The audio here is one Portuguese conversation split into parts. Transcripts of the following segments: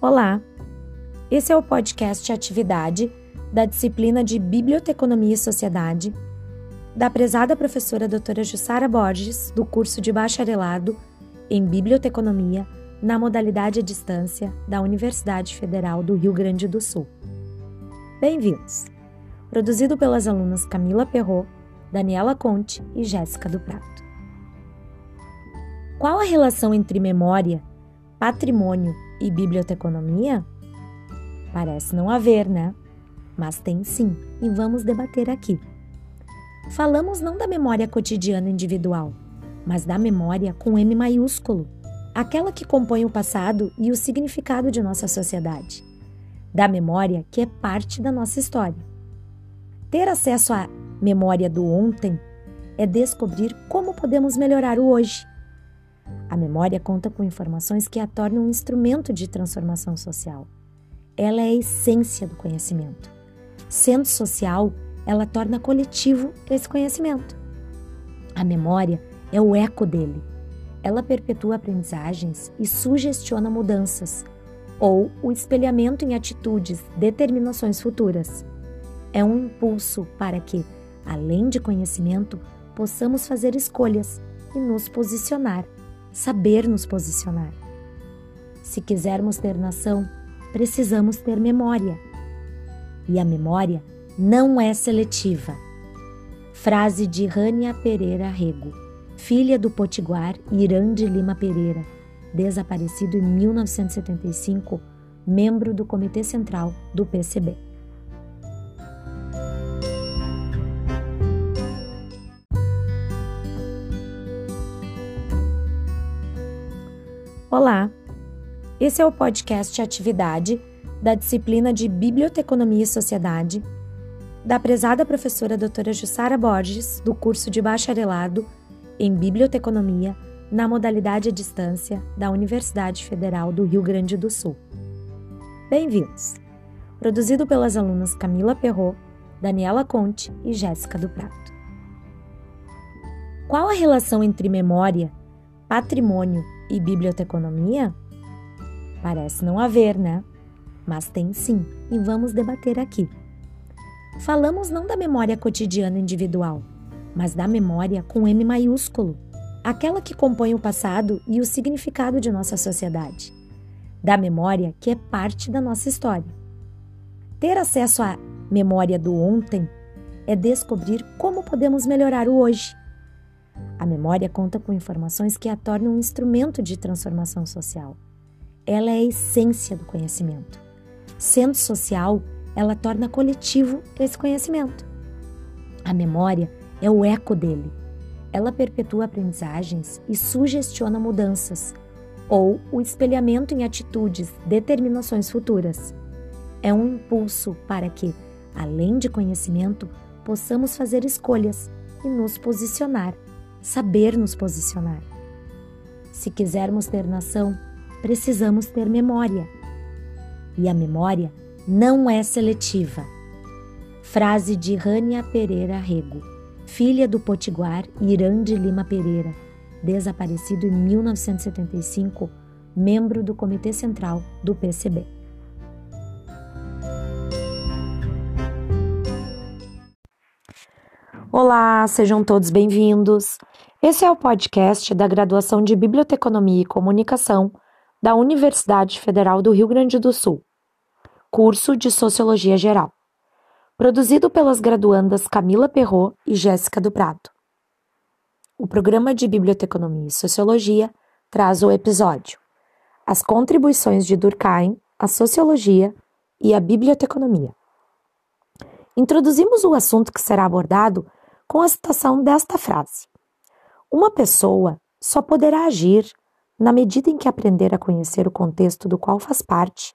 Olá! Esse é o podcast Atividade da disciplina de Biblioteconomia e Sociedade da prezada professora doutora Jussara Borges, do curso de bacharelado em Biblioteconomia na modalidade à distância da Universidade Federal do Rio Grande do Sul. Bem-vindos! Produzido pelas alunas Camila Perrot, Daniela Conte e Jéssica do Prato. Qual a relação entre memória, patrimônio e biblioteconomia? Parece não haver, né? Mas tem sim, e vamos debater aqui. Falamos não da memória cotidiana individual, mas da memória com M maiúsculo, aquela que compõe o passado e o significado de nossa sociedade. Da memória que é parte da nossa história. Ter acesso à memória do ontem é descobrir como podemos melhorar o hoje a memória conta com informações que a tornam um instrumento de transformação social. Ela é a essência do conhecimento. Sendo social, ela torna coletivo esse conhecimento. A memória é o eco dele. Ela perpetua aprendizagens e sugestiona mudanças, ou o espelhamento em atitudes, determinações futuras. É um impulso para que, além de conhecimento, possamos fazer escolhas e nos posicionar saber nos posicionar. Se quisermos ter nação, precisamos ter memória. E a memória não é seletiva. Frase de Rânia Pereira Rego, filha do potiguar Irã de Lima Pereira, desaparecido em 1975, membro do Comitê Central do PCB. Olá! Esse é o podcast Atividade da disciplina de Biblioteconomia e Sociedade da prezada professora doutora Jussara Borges, do curso de bacharelado em Biblioteconomia na modalidade à distância da Universidade Federal do Rio Grande do Sul. Bem-vindos! Produzido pelas alunas Camila Perrot, Daniela Conte e Jéssica do Prato. Qual a relação entre memória, patrimônio e biblioteconomia? Parece não haver, né? Mas tem sim, e vamos debater aqui. Falamos não da memória cotidiana individual, mas da memória com M maiúsculo, aquela que compõe o passado e o significado de nossa sociedade. Da memória que é parte da nossa história. Ter acesso à memória do ontem é descobrir como podemos melhorar o hoje a memória conta com informações que a tornam um instrumento de transformação social. Ela é a essência do conhecimento. Sendo social, ela torna coletivo esse conhecimento. A memória é o eco dele. Ela perpetua aprendizagens e sugestiona mudanças, ou o espelhamento em atitudes, determinações futuras. É um impulso para que, além de conhecimento, possamos fazer escolhas e nos posicionar saber nos posicionar. Se quisermos ter nação, precisamos ter memória. E a memória não é seletiva. Frase de Rânia Pereira Rego, filha do potiguar Irã de Lima Pereira, desaparecido em 1975, membro do Comitê Central do PCB. Olá, sejam todos bem-vindos. Esse é o podcast da graduação de Biblioteconomia e Comunicação da Universidade Federal do Rio Grande do Sul, curso de Sociologia Geral, produzido pelas graduandas Camila Perrot e Jéssica do Prado. O programa de Biblioteconomia e Sociologia traz o episódio As contribuições de Durkheim à Sociologia e à Biblioteconomia. Introduzimos o assunto que será abordado com a citação desta frase: Uma pessoa só poderá agir na medida em que aprender a conhecer o contexto do qual faz parte,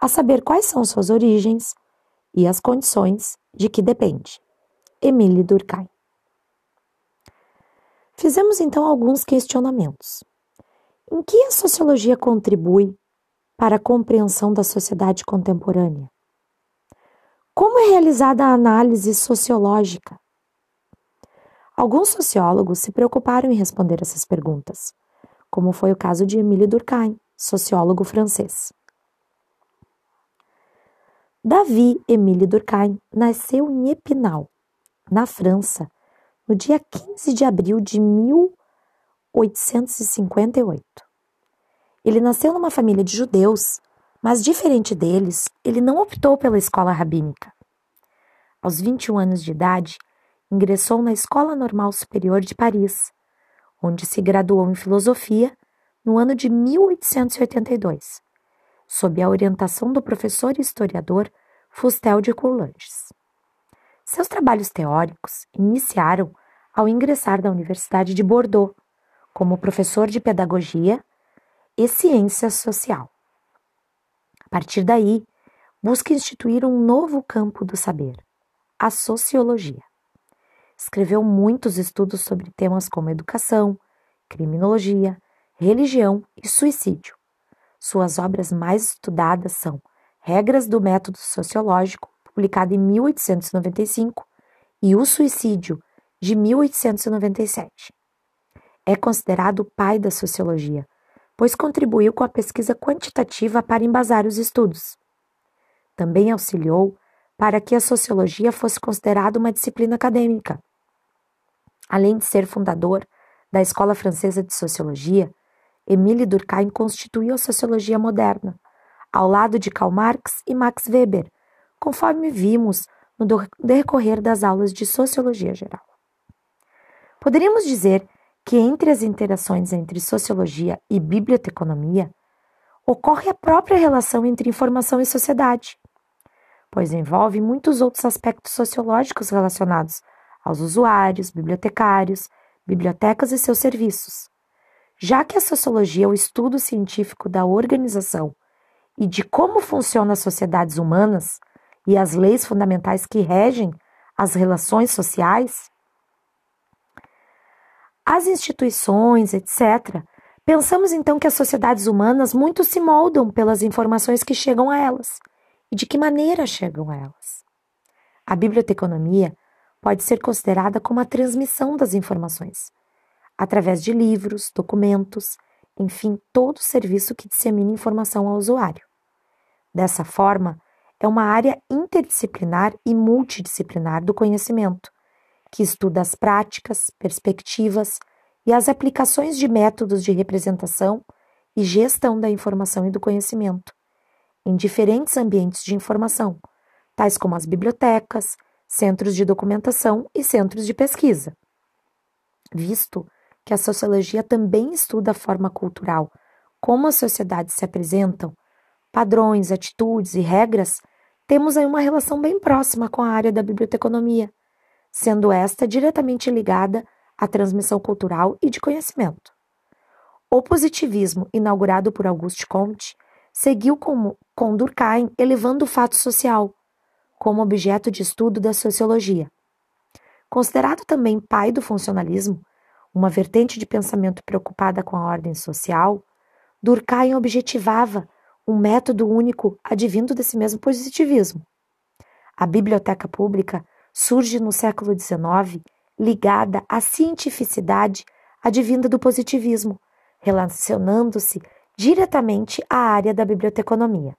a saber quais são suas origens e as condições de que depende. Emile Durkheim. Fizemos então alguns questionamentos. Em que a sociologia contribui para a compreensão da sociedade contemporânea? Como é realizada a análise sociológica? Alguns sociólogos se preocuparam em responder essas perguntas, como foi o caso de Émile Durkheim, sociólogo francês. Davi Emile Durkheim nasceu em Epinal, na França, no dia 15 de abril de 1858. Ele nasceu numa família de judeus, mas diferente deles, ele não optou pela escola rabínica. Aos 21 anos de idade, ingressou na Escola Normal Superior de Paris, onde se graduou em filosofia no ano de 1882, sob a orientação do professor e historiador Fustel de Coulanges. Seus trabalhos teóricos iniciaram ao ingressar da Universidade de Bordeaux como professor de pedagogia e ciência social. A partir daí, busca instituir um novo campo do saber, a sociologia. Escreveu muitos estudos sobre temas como educação, criminologia, religião e suicídio. Suas obras mais estudadas são Regras do Método Sociológico, publicado em 1895, e O Suicídio, de 1897. É considerado o pai da sociologia, pois contribuiu com a pesquisa quantitativa para embasar os estudos. Também auxiliou para que a sociologia fosse considerada uma disciplina acadêmica. Além de ser fundador da Escola Francesa de Sociologia, Emile Durkheim constituiu a sociologia moderna, ao lado de Karl Marx e Max Weber, conforme vimos no decorrer das aulas de sociologia geral. Poderíamos dizer que entre as interações entre sociologia e biblioteconomia ocorre a própria relação entre informação e sociedade, pois envolve muitos outros aspectos sociológicos relacionados aos usuários, bibliotecários, bibliotecas e seus serviços. Já que a sociologia é o estudo científico da organização e de como funcionam as sociedades humanas e as leis fundamentais que regem as relações sociais, as instituições, etc., pensamos então que as sociedades humanas muito se moldam pelas informações que chegam a elas e de que maneira chegam a elas. A biblioteconomia pode ser considerada como a transmissão das informações, através de livros, documentos, enfim, todo serviço que dissemina informação ao usuário. Dessa forma, é uma área interdisciplinar e multidisciplinar do conhecimento, que estuda as práticas, perspectivas e as aplicações de métodos de representação e gestão da informação e do conhecimento, em diferentes ambientes de informação, tais como as bibliotecas, centros de documentação e centros de pesquisa. Visto que a sociologia também estuda a forma cultural, como as sociedades se apresentam, padrões, atitudes e regras, temos aí uma relação bem próxima com a área da biblioteconomia, sendo esta diretamente ligada à transmissão cultural e de conhecimento. O positivismo, inaugurado por Auguste Comte, seguiu com, com Durkheim elevando o fato social como objeto de estudo da sociologia. Considerado também pai do funcionalismo, uma vertente de pensamento preocupada com a ordem social, Durkheim objetivava um método único advindo desse mesmo positivismo. A biblioteca pública surge no século XIX ligada à cientificidade advinda do positivismo, relacionando-se diretamente à área da biblioteconomia.